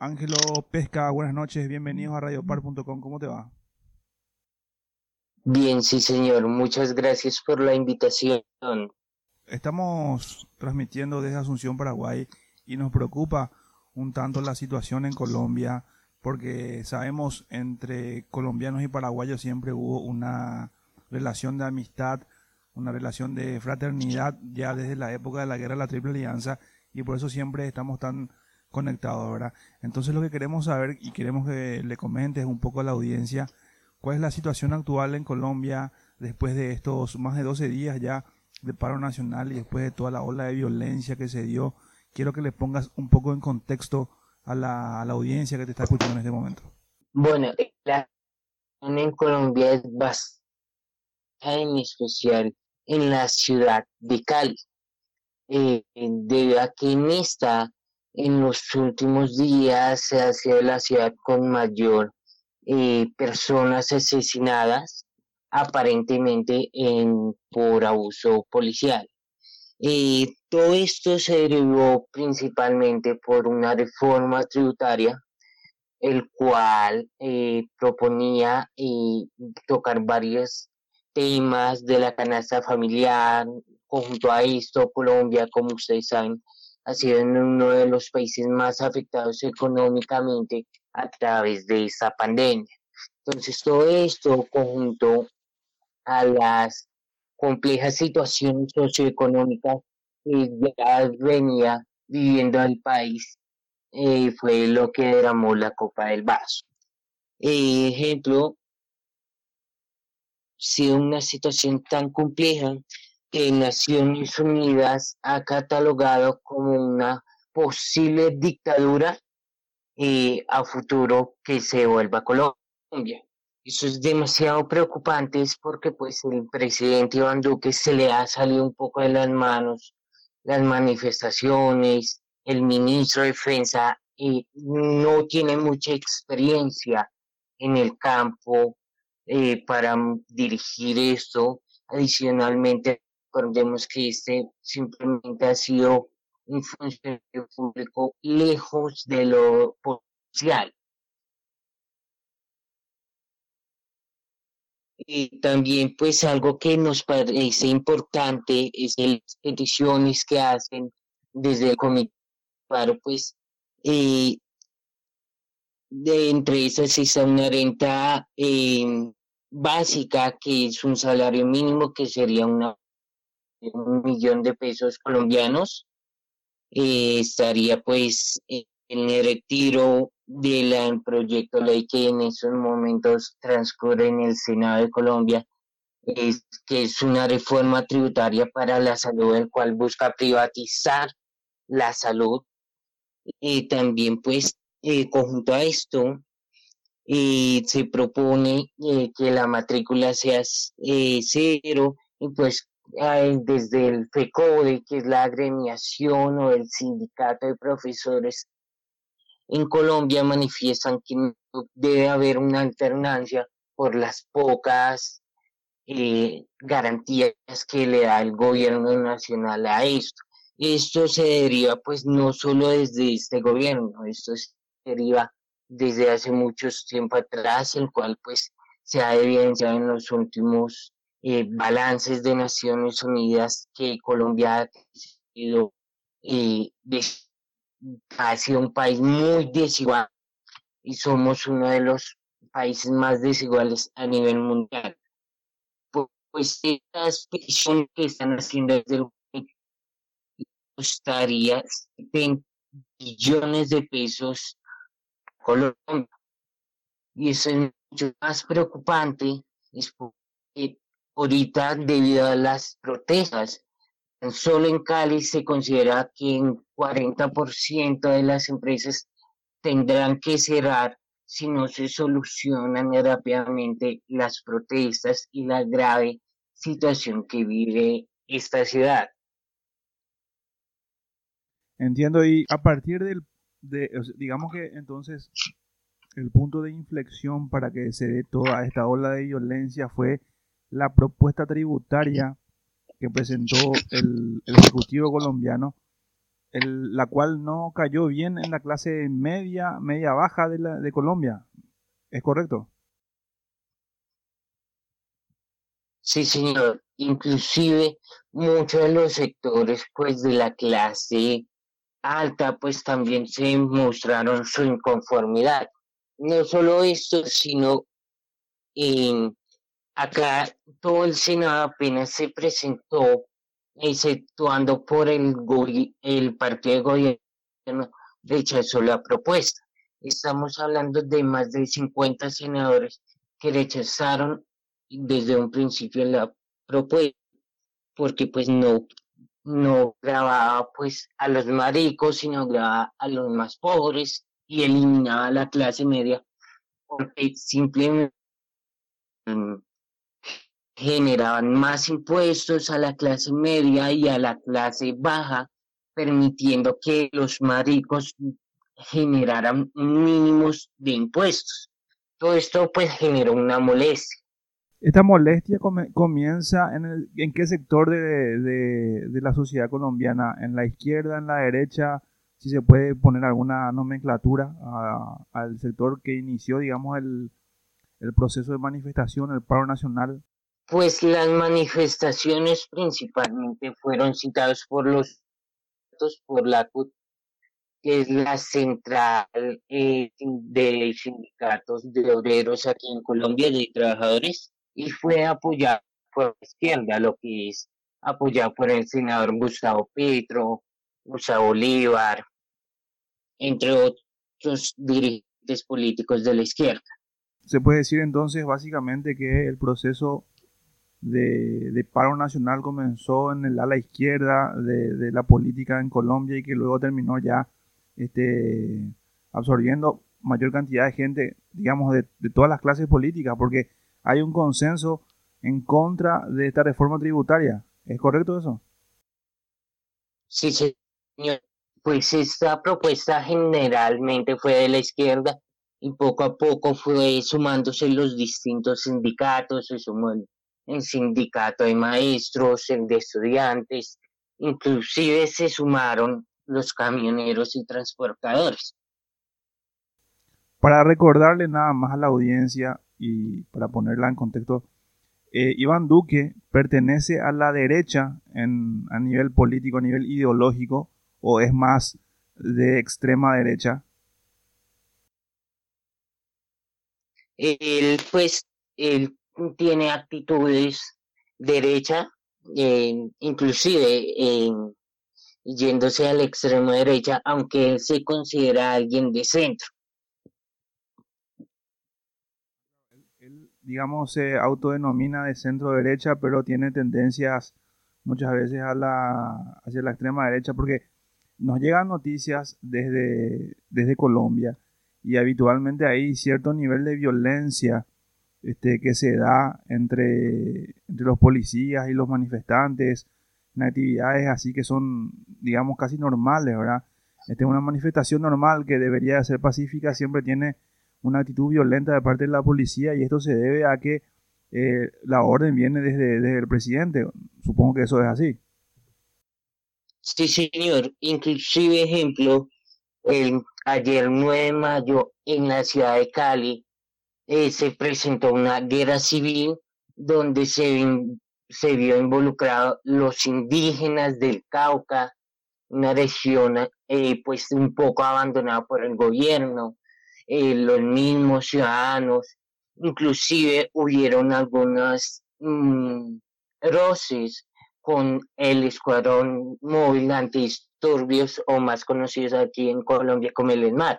Ángelo Pesca, buenas noches, bienvenidos a radiopar.com, ¿cómo te va? Bien, sí señor, muchas gracias por la invitación. Estamos transmitiendo desde Asunción, Paraguay, y nos preocupa un tanto la situación en Colombia, porque sabemos entre colombianos y paraguayos siempre hubo una relación de amistad, una relación de fraternidad ya desde la época de la guerra de la Triple Alianza, y por eso siempre estamos tan conectado, ¿verdad? Entonces lo que queremos saber y queremos que le comentes un poco a la audiencia, cuál es la situación actual en Colombia después de estos más de 12 días ya de paro nacional y después de toda la ola de violencia que se dio. Quiero que le pongas un poco en contexto a la, audiencia que te está escuchando en este momento. Bueno, la en Colombia es bastante en especial en la ciudad de Cali, eh, debido a que en esta en los últimos días se ha sido la ciudad con mayor eh, personas asesinadas, aparentemente en, por abuso policial. Eh, todo esto se derivó principalmente por una reforma tributaria, el cual eh, proponía tocar varios temas de la canasta familiar. Conjunto a esto, Colombia, como ustedes saben, ha sido uno de los países más afectados económicamente a través de esta pandemia. Entonces, todo esto conjunto a las complejas situaciones socioeconómicas que ya venía viviendo el país, eh, fue lo que derramó la copa del vaso. Eh, ejemplo, si una situación tan compleja que Naciones Unidas ha catalogado como una posible dictadura eh, a futuro que se vuelva Colombia. Eso es demasiado preocupante porque pues el presidente Iván Duque se le ha salido un poco de las manos las manifestaciones, el ministro de Defensa eh, no tiene mucha experiencia en el campo eh, para dirigir esto. Adicionalmente, Recordemos que este simplemente ha sido un funcionario público lejos de lo potencial. Y también pues algo que nos parece importante es las peticiones que hacen desde el comité pues eh, de entre esas está una renta eh, básica que es un salario mínimo que sería una un millón de pesos colombianos. Eh, estaría pues en el retiro del proyecto ley que en esos momentos transcurre en el Senado de Colombia, es, que es una reforma tributaria para la salud, el cual busca privatizar la salud. y también pues eh, conjunto a esto, eh, se propone que la matrícula sea cero y pues desde el FECODE, que es la agremiación o el sindicato de profesores en Colombia, manifiestan que debe haber una alternancia por las pocas eh, garantías que le da el gobierno nacional a esto. Esto se deriva pues no solo desde este gobierno, esto se deriva desde hace mucho tiempo atrás, el cual pues se ha evidenciado en los últimos eh, balances de Naciones Unidas que Colombia ha sido, eh, ha sido un país muy desigual y somos uno de los países más desiguales a nivel mundial. Pues estas peticiones que están haciendo desde el costaría 70 billones de pesos a Colombia. Y eso es mucho más preocupante, es porque ahorita debido a las protestas. Solo en Cali se considera que un 40% de las empresas tendrán que cerrar si no se solucionan rápidamente las protestas y la grave situación que vive esta ciudad. Entiendo, y a partir del, de, digamos que entonces el punto de inflexión para que se dé toda esta ola de violencia fue la propuesta tributaria que presentó el, Ejecutivo colombiano la cual no cayó bien en la clase media, media baja de, la, de Colombia. ¿Es correcto? Sí, señor. Inclusive muchos de los sectores pues de la clase alta pues también se mostraron su inconformidad. No solo esto, sino en acá todo el Senado apenas se presentó, exceptuando por el, el partido de gobierno, rechazó la propuesta. Estamos hablando de más de 50 senadores que rechazaron desde un principio la propuesta, porque pues no, no grababa pues a los maricos, sino grababa a los más pobres y eliminaba a la clase media, porque simplemente generaban más impuestos a la clase media y a la clase baja, permitiendo que los maricos generaran mínimos de impuestos. Todo esto pues generó una molestia. Esta molestia comienza en, el, en qué sector de, de, la sociedad colombiana, en la izquierda, en la derecha, si se puede poner alguna nomenclatura al sector que inició, digamos, el, el proceso de manifestación, el paro nacional. Pues las manifestaciones principalmente fueron citadas por los por la CUT, que es la central eh, de sindicatos de obreros aquí en Colombia, de trabajadores, y fue apoyado por la izquierda, lo que es apoyado por el senador Gustavo Petro, Gustavo Bolívar, entre otros dirigentes políticos de la izquierda. Se puede decir entonces básicamente que el proceso de, paro nacional comenzó en el ala izquierda de, la política en Colombia y que luego terminó ya este, absorbiendo mayor cantidad de gente, digamos, de, de todas las clases políticas, porque hay un consenso en contra de esta reforma tributaria. ¿Es correcto eso? Sí, señor. Pues esta propuesta generalmente fue de la izquierda y poco a poco fue sumándose los distintos sindicatos, se sumó sindicato de maestros, el de estudiantes, inclusive se sumaron los camioneros y transportadores. Para recordarle nada más a la audiencia y para ponerla en contexto, eh, Iván Duque pertenece a la derecha en, a nivel político, a nivel ideológico, o es más de extrema derecha? Él, pues, él tiene actitudes derecha, inclusive yéndose a la extrema derecha, aunque él se considera alguien de centro. digamos, se autodenomina de centro derecha, pero tiene tendencias muchas veces a la, hacia la extrema derecha, porque nos llegan noticias desde, desde Colombia y habitualmente hay cierto nivel de violencia este, que se da entre, entre los policías y los manifestantes en actividades así que son, digamos, casi normales, ¿verdad? Este, una manifestación normal que debería ser pacífica siempre tiene una actitud violenta de parte de la policía y esto se debe a que eh, la orden viene desde, el presidente. Supongo que eso es así. Sí, señor. Inclusive, ejemplo, el, ayer 9 de mayo en la ciudad de Cali eh, se presentó una guerra civil donde se, se vio involucrado los indígenas del Cauca, una región eh, pues un poco abandonada por el gobierno, eh, los mismos ciudadanos, inclusive hubieron algunas mm, roces con el escuadrón móvil antidisturbios o más conocidos aquí en Colombia como el ESMAD.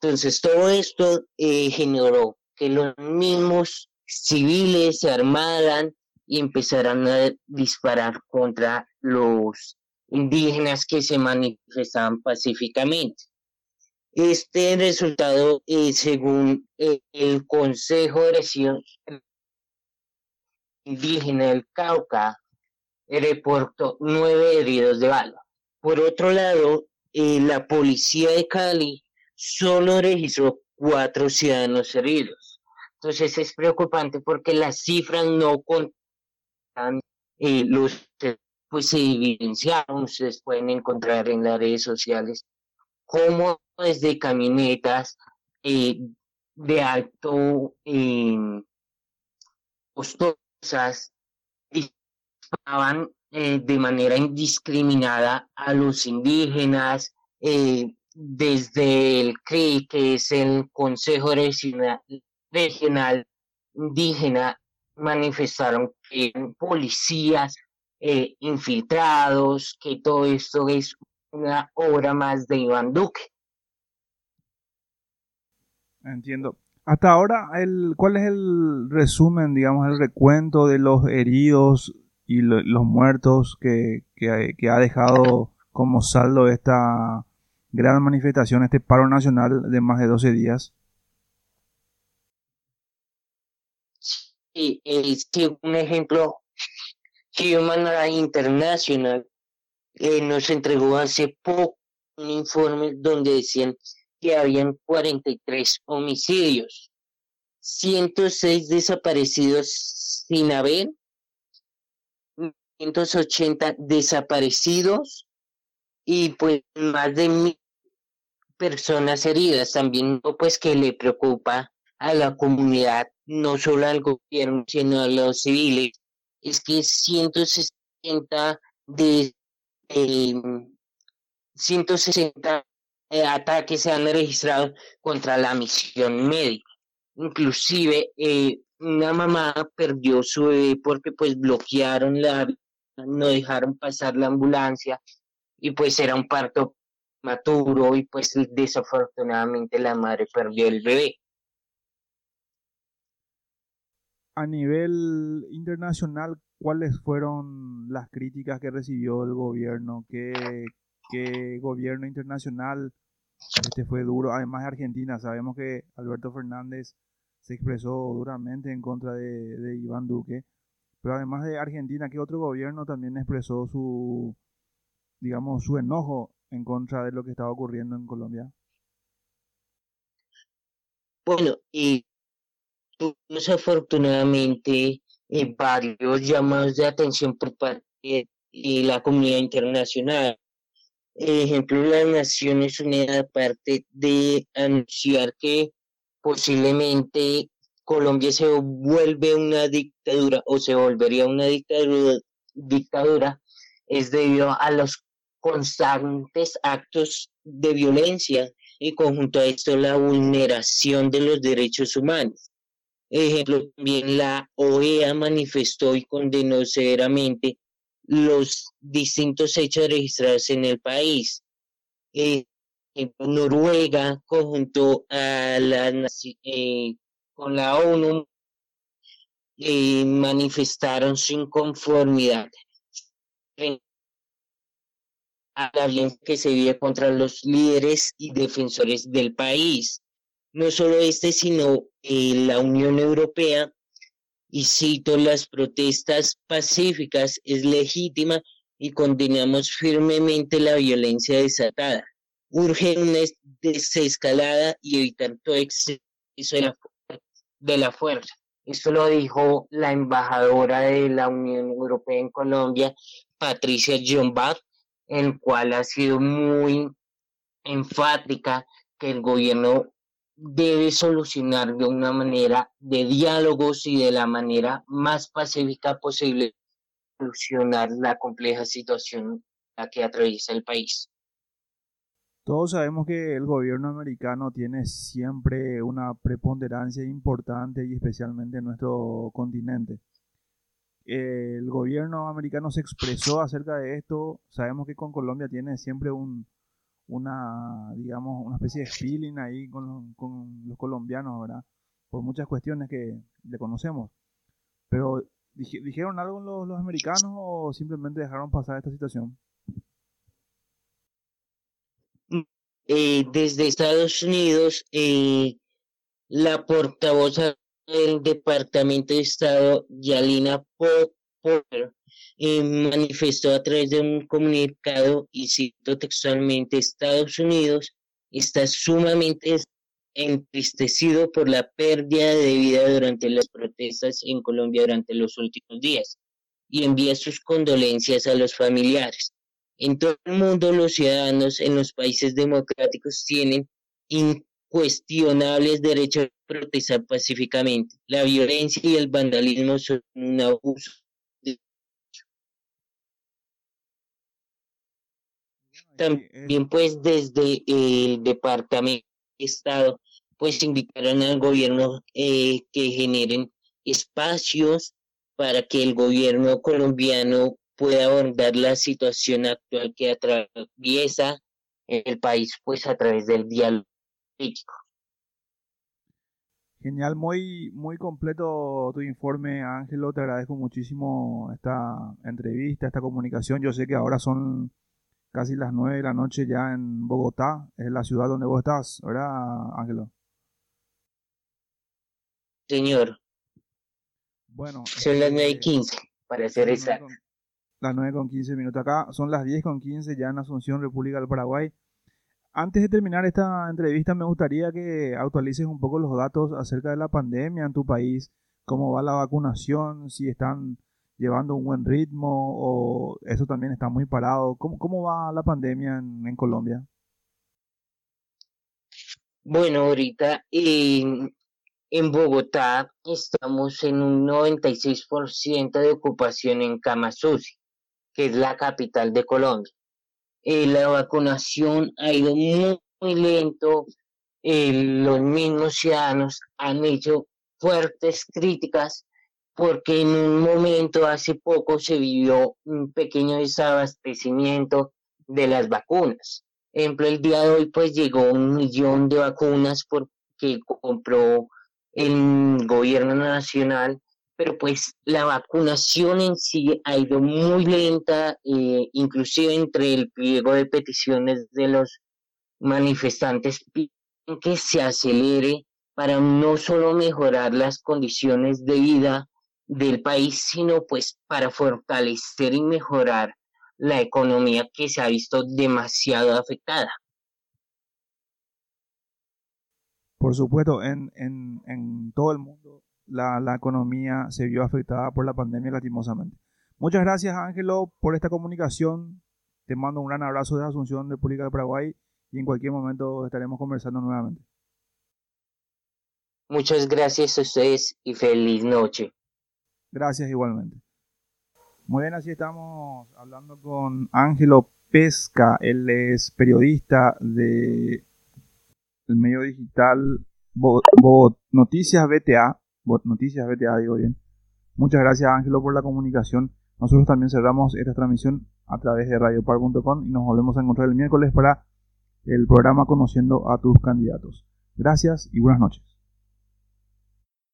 Entonces todo esto eh, generó que los mismos civiles se armaran y empezaran a disparar contra los indígenas que se manifestaban pacíficamente. Este resultado, eh, según eh, el Consejo de Elección Indígena del Cauca, reportó nueve heridos de bala. Por otro lado, eh, la policía de Cali solo registró cuatro ciudadanos heridos. Entonces es preocupante porque las cifras no contan los pues se evidenciaron, ustedes pueden encontrar en las redes sociales, como desde camionetas eh, de alto eh, costosas disparaban eh, de manera indiscriminada a los indígenas, eh, desde el CRI, que es el Consejo Regional, Indígena, manifestaron que policías eh, infiltrados, que todo esto es una obra más de Iván Duque. Entiendo. Hasta ahora, el, ¿cuál es el resumen, digamos, el recuento de los heridos y los muertos que, que, ha dejado como saldo esta gran manifestación, este paro nacional de más de 12 días? Sí, es que un ejemplo, Human Rights International eh, nos entregó hace poco un informe donde decían que habían 43 homicidios, 106 desaparecidos sin haber 180 desaparecidos y pues más de mil personas heridas. También pues que le preocupa a la comunidad, no solo al gobierno, sino a los civiles, es que 160 de 160 eh, ataques se han registrado contra la misión médica. Inclusive eh, una mamá perdió su bebé porque pues bloquearon la no dejaron pasar la ambulancia y pues era un parto y pues desafortunadamente la madre perdió el bebé. A nivel internacional, ¿cuáles fueron las críticas que recibió el gobierno? ¿Qué, qué gobierno internacional este fue duro? Además de Argentina, sabemos que Alberto Fernández se expresó duramente en contra de, de Iván Duque. Pero además de Argentina, ¿qué otro gobierno también expresó su, digamos, su enojo en contra de lo que estaba ocurriendo en Colombia? Bueno, y tuvimos afortunadamente eh, varios llamados de atención por parte de la comunidad internacional. Ejemplo, las Naciones Unidas, aparte de anunciar que posiblemente Colombia se vuelve una dictadura o se volvería una dictadura, dictadura es debido a los constantes actos de violencia y conjunto a esto la vulneración de los derechos humanos. Ejemplo, también la OEA manifestó y condenó severamente los distintos hechos registrados en el país. Noruega, conjunto a la eh, con la ONU eh, manifestaron su inconformidad a la violencia que se vive contra los líderes y defensores del país. No solo este, sino eh, la Unión Europea, y cito, las protestas pacíficas es legítima y condenamos firmemente la violencia desatada. Urge una desescalada y evitar todo exceso de la de la fuerza. Esto lo dijo la embajadora de la Unión Europea en Colombia, Patricia en el cual ha sido muy enfática que el gobierno debe solucionar de una manera de diálogos y de la manera más pacífica posible solucionar la compleja situación la que atraviesa el país. Todos sabemos que el gobierno americano tiene siempre una preponderancia importante y especialmente en nuestro continente. El gobierno americano se expresó acerca de esto. Sabemos que con Colombia tiene siempre un, una, digamos, una especie de feeling ahí con, los colombianos, ¿verdad? Por muchas cuestiones que le conocemos. Pero, ¿dijeron algo los, los americanos o simplemente dejaron pasar esta situación? Eh, desde Estados Unidos, eh, la portavoz del Departamento de Estado, Yalina Potter, eh, manifestó a través de un comunicado, y cito textualmente, Estados Unidos está sumamente entristecido por la pérdida de vida durante las protestas en Colombia durante los últimos días. y envía sus condolencias a los familiares. En todo el mundo los ciudadanos en los países democráticos tienen incuestionables derechos a protestar pacíficamente. La violencia y el vandalismo son un abuso. También pues desde el Departamento de Estado pues invitaron al gobierno eh, que generen espacios para que el gobierno colombiano pueda abordar la situación actual que atraviesa el país pues a través del diálogo Genial, muy, muy completo tu informe, Ángelo. Te agradezco muchísimo esta entrevista, esta comunicación. Yo sé que ahora son casi las nueve de la noche ya en Bogotá, es la ciudad donde vos estás, ¿verdad, Ángelo? Señor. Bueno. Son las nueve y 15, para ser exacto. Las nueve con 15 minutos acá, son las 10 con 15 ya en Asunción, República del Paraguay. Antes de terminar esta entrevista, me gustaría que actualices un poco los datos acerca de la pandemia en tu país, cómo va la vacunación, si están llevando un buen ritmo o eso también está muy parado. ¿Cómo, cómo va la pandemia en, Colombia? Bueno, ahorita en, en Bogotá estamos en un 96% de ocupación en Camasusi, que es la capital de Colombia. Eh, la vacunación ha ido muy, lento. Eh, los mismos ciudadanos han hecho fuertes críticas porque en un momento hace poco se vivió un pequeño desabastecimiento de las vacunas. ejemplo, el día de hoy pues llegó un millón de vacunas porque compró el gobierno nacional, pero pues la vacunación en sí ha ido muy lenta, eh, inclusive entre el pliego de peticiones de los manifestantes que se acelere para no solo mejorar las condiciones de vida del país, sino pues para fortalecer y mejorar la economía que se ha visto demasiado afectada. Por supuesto, en, en, en todo el mundo la, la, economía se vio afectada por la pandemia lastimosamente. Muchas gracias Ángelo por esta comunicación. Te mando un gran abrazo de Asunción, República de Paraguay y en cualquier momento estaremos conversando nuevamente. Muchas gracias a ustedes y feliz noche. Gracias igualmente. Muy bien, así estamos hablando con Ángelo Pesca. Él es periodista de el medio digital Noticias BTA, Noticias BTA digo bien. Muchas gracias Ángelo por la comunicación. Nosotros también cerramos esta transmisión a través de radiopar.com y nos volvemos a encontrar el miércoles para el programa Conociendo a tus candidatos. Gracias y buenas noches.